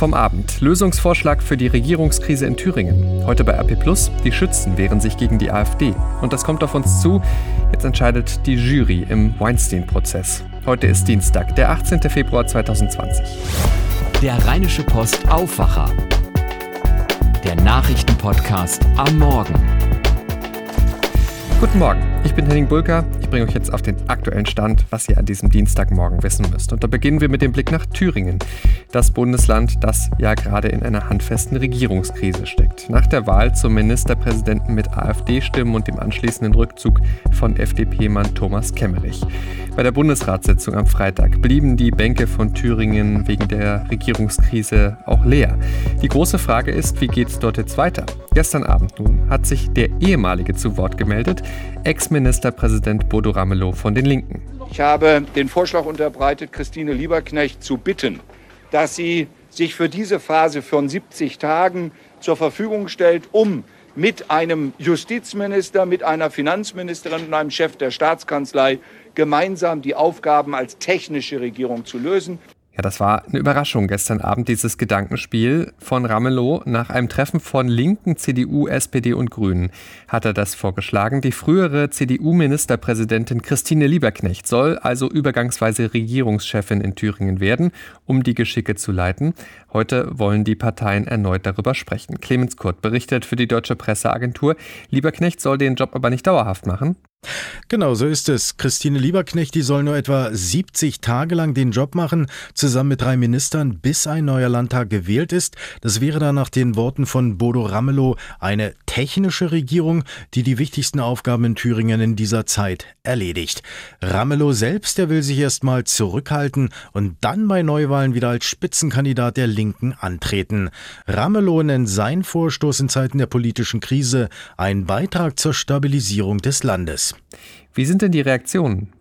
vom Abend. Lösungsvorschlag für die Regierungskrise in Thüringen. Heute bei RP Plus. Die Schützen wehren sich gegen die AfD. Und das kommt auf uns zu. Jetzt entscheidet die Jury im Weinstein-Prozess. Heute ist Dienstag, der 18. Februar 2020. Der Rheinische Post Aufwacher. Der Nachrichtenpodcast am Morgen. Guten Morgen, ich bin Henning Bulka. Ich bringe euch jetzt auf den aktuellen Stand, was ihr an diesem Dienstagmorgen wissen müsst. Und da beginnen wir mit dem Blick nach Thüringen, das Bundesland, das ja gerade in einer handfesten Regierungskrise steckt. Nach der Wahl zum Ministerpräsidenten mit AfD-Stimmen und dem anschließenden Rückzug von FDP-Mann Thomas Kemmerich. Bei der Bundesratssitzung am Freitag blieben die Bänke von Thüringen wegen der Regierungskrise auch leer. Die große Frage ist, wie geht es dort jetzt weiter? Gestern Abend nun hat sich der ehemalige zu Wort gemeldet, Ex-Ministerpräsident Bodo Ramelow von den Linken. Ich habe den Vorschlag unterbreitet, Christine Lieberknecht zu bitten, dass sie sich für diese Phase von 70 Tagen zur Verfügung stellt, um mit einem Justizminister, mit einer Finanzministerin und einem Chef der Staatskanzlei gemeinsam die Aufgaben als technische Regierung zu lösen. Ja, das war eine Überraschung gestern Abend, dieses Gedankenspiel von Ramelow. Nach einem Treffen von Linken, CDU, SPD und Grünen hat er das vorgeschlagen. Die frühere CDU-Ministerpräsidentin Christine Lieberknecht soll also übergangsweise Regierungschefin in Thüringen werden, um die Geschicke zu leiten. Heute wollen die Parteien erneut darüber sprechen. Clemens Kurt berichtet für die Deutsche Presseagentur. Lieberknecht soll den Job aber nicht dauerhaft machen. Genau, so ist es. Christine Lieberknecht, die soll nur etwa 70 Tage lang den Job machen, zusammen mit drei Ministern, bis ein neuer Landtag gewählt ist. Das wäre dann nach den Worten von Bodo Ramelow eine technische Regierung, die die wichtigsten Aufgaben in Thüringen in dieser Zeit erledigt. Ramelow selbst, der will sich erstmal zurückhalten und dann bei Neuwahlen wieder als Spitzenkandidat der Linken antreten. Ramelow nennt sein Vorstoß in Zeiten der politischen Krise einen Beitrag zur Stabilisierung des Landes. Wie sind denn die Reaktionen?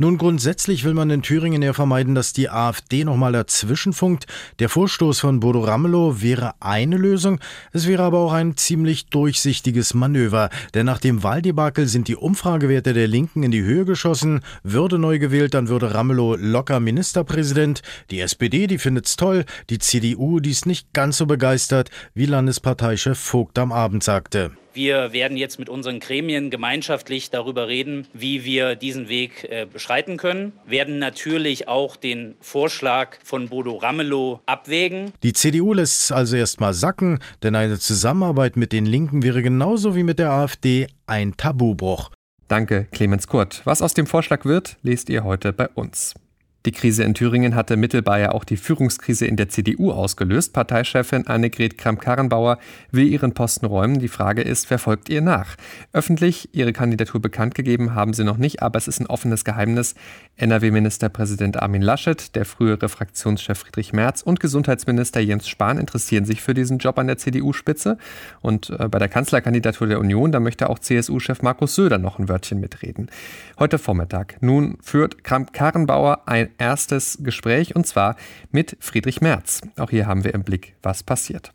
Nun, grundsätzlich will man in Thüringen ja vermeiden, dass die AfD nochmal dazwischenfunkt. Der Vorstoß von Bodo Ramelow wäre eine Lösung. Es wäre aber auch ein ziemlich durchsichtiges Manöver. Denn nach dem Wahldebakel sind die Umfragewerte der Linken in die Höhe geschossen. Würde neu gewählt, dann würde Ramelow locker Ministerpräsident. Die SPD, die findet's toll. Die CDU, die ist nicht ganz so begeistert, wie Landesparteichef Vogt am Abend sagte. Wir werden jetzt mit unseren Gremien gemeinschaftlich darüber reden, wie wir diesen Weg äh, beschreiten können, werden natürlich auch den Vorschlag von Bodo Ramelow abwägen. Die CDU lässt es also erstmal sacken, denn eine Zusammenarbeit mit den Linken wäre genauso wie mit der AfD ein Tabubruch. Danke, Clemens Kurt. Was aus dem Vorschlag wird, lest ihr heute bei uns. Die Krise in Thüringen hatte mittelbar ja auch die Führungskrise in der CDU ausgelöst. Parteichefin Annegret Kramp-Karrenbauer will ihren Posten räumen. Die Frage ist, wer folgt ihr nach? Öffentlich ihre Kandidatur bekannt gegeben haben sie noch nicht, aber es ist ein offenes Geheimnis. NRW-Ministerpräsident Armin Laschet, der frühere Fraktionschef Friedrich Merz und Gesundheitsminister Jens Spahn interessieren sich für diesen Job an der CDU-Spitze. Und äh, bei der Kanzlerkandidatur der Union, da möchte auch CSU-Chef Markus Söder noch ein Wörtchen mitreden. Heute Vormittag. Nun führt Kramp-Karrenbauer ein erstes Gespräch und zwar mit Friedrich Merz. Auch hier haben wir im Blick, was passiert.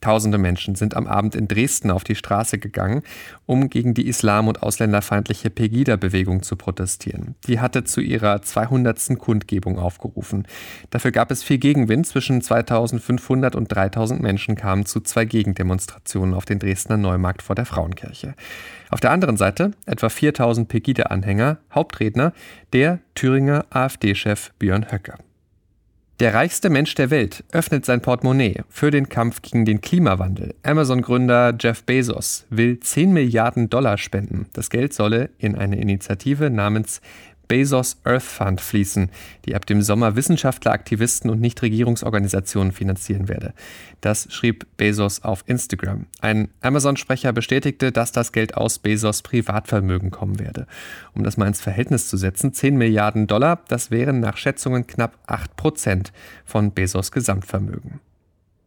Tausende Menschen sind am Abend in Dresden auf die Straße gegangen, um gegen die islam- und ausländerfeindliche Pegida-Bewegung zu protestieren. Die hatte zu ihrer 200. Kundgebung aufgerufen. Dafür gab es viel Gegenwind. Zwischen 2500 und 3000 Menschen kamen zu zwei Gegendemonstrationen auf den Dresdner Neumarkt vor der Frauenkirche. Auf der anderen Seite etwa 4000 Pegida-Anhänger, Hauptredner der Thüringer AfD-Chef Björn Höcke. Der reichste Mensch der Welt öffnet sein Portemonnaie für den Kampf gegen den Klimawandel. Amazon-Gründer Jeff Bezos will 10 Milliarden Dollar spenden. Das Geld solle in eine Initiative namens Bezos Earth Fund fließen, die ab dem Sommer Wissenschaftler, Aktivisten und Nichtregierungsorganisationen finanzieren werde. Das schrieb Bezos auf Instagram. Ein Amazon-Sprecher bestätigte, dass das Geld aus Bezos Privatvermögen kommen werde. Um das mal ins Verhältnis zu setzen, 10 Milliarden Dollar, das wären nach Schätzungen knapp 8 Prozent von Bezos Gesamtvermögen.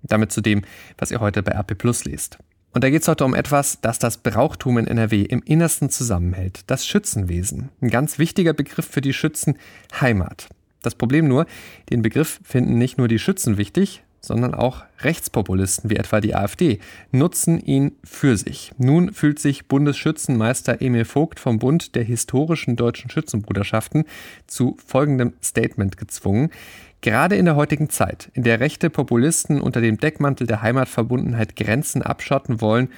Damit zu dem, was ihr heute bei RP Plus lest. Und da geht es heute um etwas, das das Brauchtum in NRW im Innersten zusammenhält, das Schützenwesen. Ein ganz wichtiger Begriff für die Schützen, Heimat. Das Problem nur, den Begriff finden nicht nur die Schützen wichtig, sondern auch Rechtspopulisten wie etwa die AfD nutzen ihn für sich. Nun fühlt sich Bundesschützenmeister Emil Vogt vom Bund der historischen deutschen Schützenbruderschaften zu folgendem Statement gezwungen. Gerade in der heutigen Zeit, in der rechte Populisten unter dem Deckmantel der Heimatverbundenheit Grenzen abschotten wollen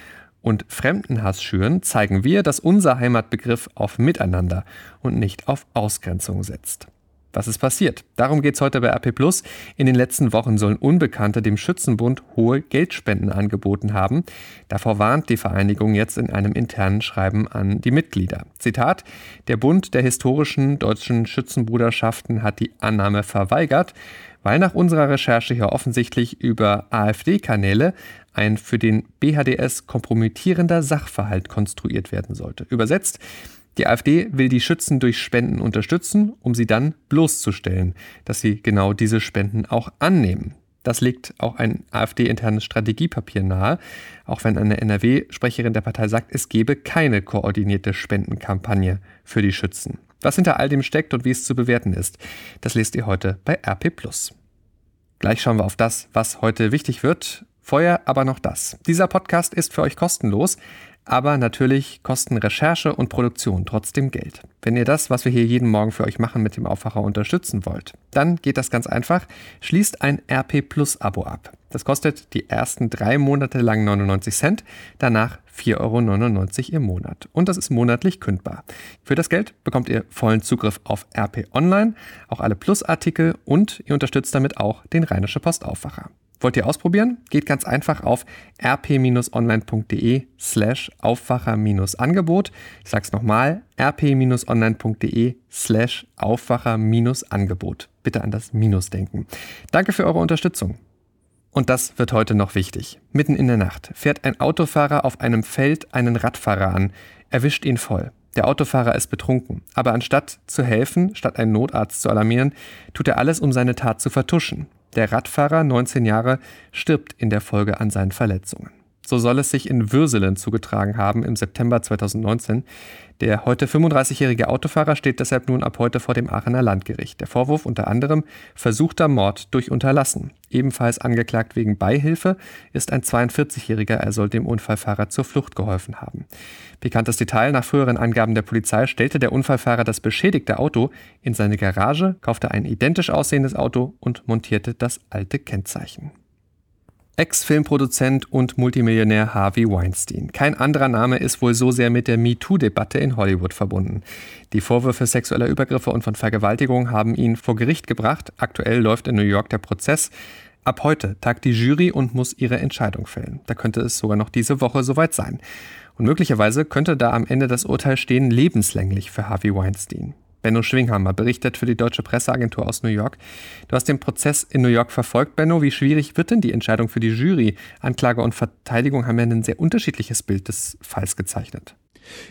und Fremdenhass schüren, zeigen wir, dass unser Heimatbegriff auf Miteinander und nicht auf Ausgrenzung setzt. Was ist passiert? Darum geht es heute bei Plus. In den letzten Wochen sollen Unbekannte dem Schützenbund hohe Geldspenden angeboten haben. Davor warnt die Vereinigung jetzt in einem internen Schreiben an die Mitglieder. Zitat: Der Bund der historischen deutschen Schützenbruderschaften hat die Annahme verweigert, weil nach unserer Recherche hier offensichtlich über AfD-Kanäle ein für den BHDS kompromittierender Sachverhalt konstruiert werden sollte. Übersetzt, die AfD will die Schützen durch Spenden unterstützen, um sie dann bloßzustellen, dass sie genau diese Spenden auch annehmen. Das legt auch ein AfD-internes Strategiepapier nahe, auch wenn eine NRW-Sprecherin der Partei sagt, es gebe keine koordinierte Spendenkampagne für die Schützen. Was hinter all dem steckt und wie es zu bewerten ist, das lest ihr heute bei RP. Gleich schauen wir auf das, was heute wichtig wird. Vorher aber noch das. Dieser Podcast ist für euch kostenlos. Aber natürlich kosten Recherche und Produktion trotzdem Geld. Wenn ihr das, was wir hier jeden Morgen für euch machen, mit dem Aufwacher unterstützen wollt, dann geht das ganz einfach. Schließt ein RP Plus Abo ab. Das kostet die ersten drei Monate lang 99 Cent, danach 4,99 Euro im Monat. Und das ist monatlich kündbar. Für das Geld bekommt ihr vollen Zugriff auf RP Online, auch alle Plus-Artikel und ihr unterstützt damit auch den Rheinische Postaufwacher. Wollt ihr ausprobieren? Geht ganz einfach auf rp-online.de slash Aufwacher-Angebot. Ich sag's nochmal, rp-online.de slash Aufwacher-Angebot. Bitte an das Minus denken. Danke für eure Unterstützung. Und das wird heute noch wichtig. Mitten in der Nacht fährt ein Autofahrer auf einem Feld einen Radfahrer an, erwischt ihn voll. Der Autofahrer ist betrunken, aber anstatt zu helfen, statt einen Notarzt zu alarmieren, tut er alles, um seine Tat zu vertuschen. Der Radfahrer, 19 Jahre, stirbt in der Folge an seinen Verletzungen. So soll es sich in Würselen zugetragen haben im September 2019. Der heute 35-jährige Autofahrer steht deshalb nun ab heute vor dem Aachener Landgericht. Der Vorwurf unter anderem versuchter Mord durch Unterlassen. Ebenfalls angeklagt wegen Beihilfe ist ein 42-jähriger, er soll dem Unfallfahrer zur Flucht geholfen haben. Pikantes Detail, nach früheren Angaben der Polizei stellte der Unfallfahrer das beschädigte Auto in seine Garage, kaufte ein identisch aussehendes Auto und montierte das alte Kennzeichen. Ex-Filmproduzent und Multimillionär Harvey Weinstein. Kein anderer Name ist wohl so sehr mit der MeToo-Debatte in Hollywood verbunden. Die Vorwürfe sexueller Übergriffe und von Vergewaltigung haben ihn vor Gericht gebracht. Aktuell läuft in New York der Prozess. Ab heute tagt die Jury und muss ihre Entscheidung fällen. Da könnte es sogar noch diese Woche soweit sein. Und möglicherweise könnte da am Ende das Urteil stehen lebenslänglich für Harvey Weinstein. Benno Schwinghammer berichtet für die Deutsche Presseagentur aus New York. Du hast den Prozess in New York verfolgt, Benno. Wie schwierig wird denn die Entscheidung für die Jury? Anklage und Verteidigung haben ja ein sehr unterschiedliches Bild des Falls gezeichnet.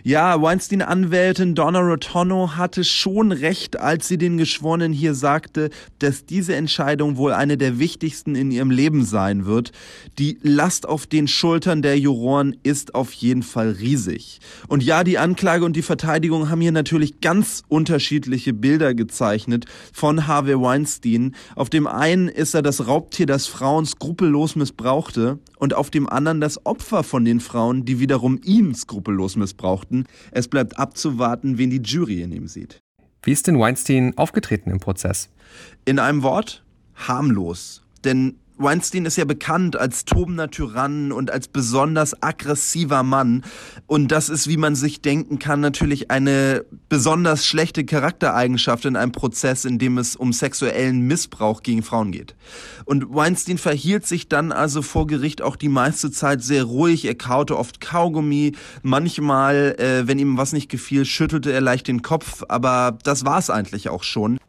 Ja, Weinstein-Anwältin Donna Rotono hatte schon recht, als sie den Geschworenen hier sagte, dass diese Entscheidung wohl eine der wichtigsten in ihrem Leben sein wird. Die Last auf den Schultern der Juroren ist auf jeden Fall riesig. Und ja, die Anklage und die Verteidigung haben hier natürlich ganz unterschiedliche Bilder gezeichnet von Harvey Weinstein. Auf dem einen ist er das Raubtier, das Frauen skrupellos missbrauchte und auf dem anderen das Opfer von den Frauen, die wiederum ihn skrupellos missbrauchten brauchten. Es bleibt abzuwarten, wen die Jury in ihm sieht. Wie ist denn Weinstein aufgetreten im Prozess? In einem Wort, harmlos. Denn Weinstein ist ja bekannt als tobender Tyrann und als besonders aggressiver Mann. Und das ist, wie man sich denken kann, natürlich eine besonders schlechte Charaktereigenschaft in einem Prozess, in dem es um sexuellen Missbrauch gegen Frauen geht. Und Weinstein verhielt sich dann also vor Gericht auch die meiste Zeit sehr ruhig. Er kaute oft Kaugummi. Manchmal, äh, wenn ihm was nicht gefiel, schüttelte er leicht den Kopf. Aber das war es eigentlich auch schon.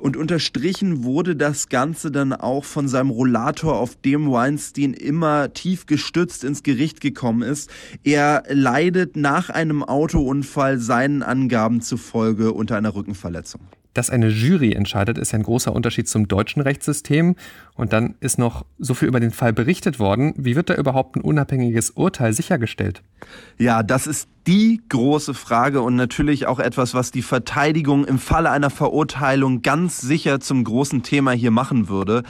Und unterstrichen wurde das Ganze dann auch von seinem Rollator, auf dem Weinstein immer tief gestützt ins Gericht gekommen ist. Er leidet nach einem Autounfall seinen Angaben zufolge unter einer Rückenverletzung. Dass eine Jury entscheidet, ist ein großer Unterschied zum deutschen Rechtssystem. Und dann ist noch so viel über den Fall berichtet worden. Wie wird da überhaupt ein unabhängiges Urteil sichergestellt? Ja, das ist die große Frage und natürlich auch etwas, was die Verteidigung im Falle einer Verurteilung ganz sicher zum großen Thema hier machen würde.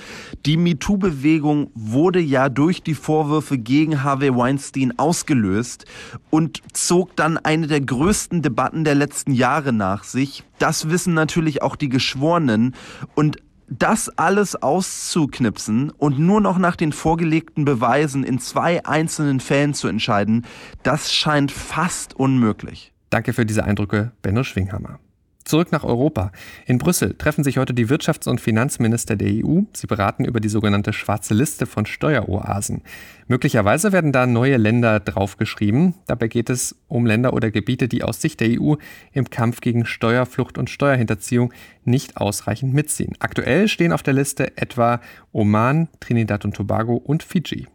Die MeToo-Bewegung wurde ja durch die Vorwürfe gegen Harvey Weinstein ausgelöst und zog dann eine der größten Debatten der letzten Jahre nach sich. Das wissen natürlich auch die Geschworenen und das alles auszuknipsen und nur noch nach den vorgelegten Beweisen in zwei einzelnen Fällen zu entscheiden, das scheint fast unmöglich. Danke für diese Eindrücke, Benno Schwinghammer. Zurück nach Europa. In Brüssel treffen sich heute die Wirtschafts- und Finanzminister der EU. Sie beraten über die sogenannte schwarze Liste von Steueroasen. Möglicherweise werden da neue Länder draufgeschrieben. Dabei geht es um Länder oder Gebiete, die aus Sicht der EU im Kampf gegen Steuerflucht und Steuerhinterziehung nicht ausreichend mitziehen. Aktuell stehen auf der Liste etwa Oman, Trinidad und Tobago und Fiji.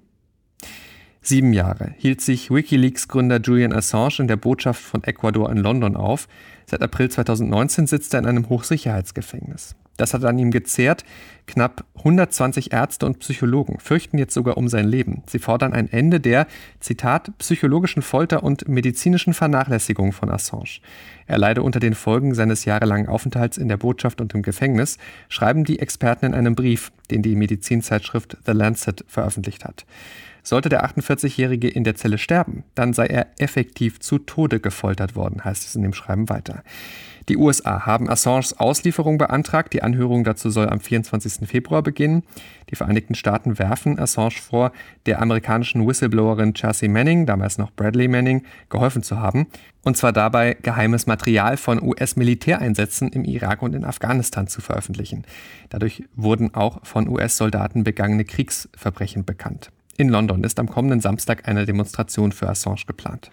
Sieben Jahre hielt sich Wikileaks-Gründer Julian Assange in der Botschaft von Ecuador in London auf. Seit April 2019 sitzt er in einem Hochsicherheitsgefängnis. Das hat an ihm gezehrt. Knapp 120 Ärzte und Psychologen fürchten jetzt sogar um sein Leben. Sie fordern ein Ende der, Zitat, psychologischen Folter und medizinischen Vernachlässigung von Assange. Er leide unter den Folgen seines jahrelangen Aufenthalts in der Botschaft und im Gefängnis, schreiben die Experten in einem Brief, den die Medizinzeitschrift The Lancet veröffentlicht hat. Sollte der 48-Jährige in der Zelle sterben, dann sei er effektiv zu Tode gefoltert worden, heißt es in dem Schreiben weiter. Die USA haben Assanges Auslieferung beantragt. Die Anhörung dazu soll am 24. Februar beginnen. Die Vereinigten Staaten werfen Assange vor, der amerikanischen Whistleblowerin Chelsea Manning, damals noch Bradley Manning, geholfen zu haben. Und zwar dabei, geheimes Material von US-Militäreinsätzen im Irak und in Afghanistan zu veröffentlichen. Dadurch wurden auch von US-Soldaten begangene Kriegsverbrechen bekannt. In London ist am kommenden Samstag eine Demonstration für Assange geplant.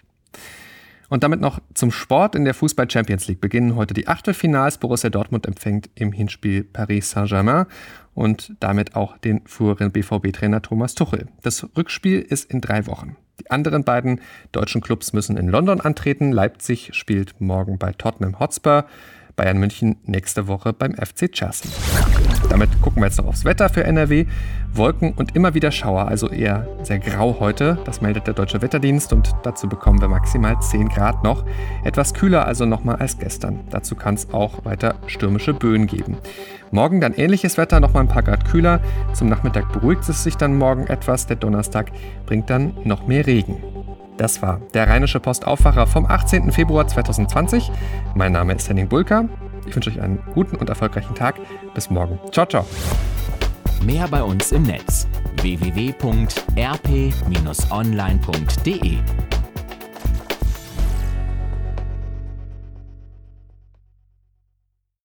Und damit noch zum Sport. In der Fußball Champions League beginnen heute die Achtelfinals. Borussia Dortmund empfängt im Hinspiel Paris Saint-Germain und damit auch den früheren BVB-Trainer Thomas Tuchel. Das Rückspiel ist in drei Wochen. Die anderen beiden deutschen Clubs müssen in London antreten. Leipzig spielt morgen bei Tottenham Hotspur. Bayern München nächste Woche beim FC Chelsea. Damit gucken wir jetzt noch aufs Wetter für NRW. Wolken und immer wieder Schauer, also eher sehr grau heute. Das meldet der Deutsche Wetterdienst und dazu bekommen wir maximal 10 Grad noch. Etwas kühler also nochmal als gestern. Dazu kann es auch weiter stürmische Böen geben. Morgen dann ähnliches Wetter, nochmal ein paar Grad kühler. Zum Nachmittag beruhigt es sich dann morgen etwas. Der Donnerstag bringt dann noch mehr Regen. Das war der Rheinische Postaufwacher vom 18. Februar 2020. Mein Name ist Henning Bulka. Ich wünsche euch einen guten und erfolgreichen Tag. Bis morgen. Ciao, ciao. Mehr bei uns im Netz www.rp-online.de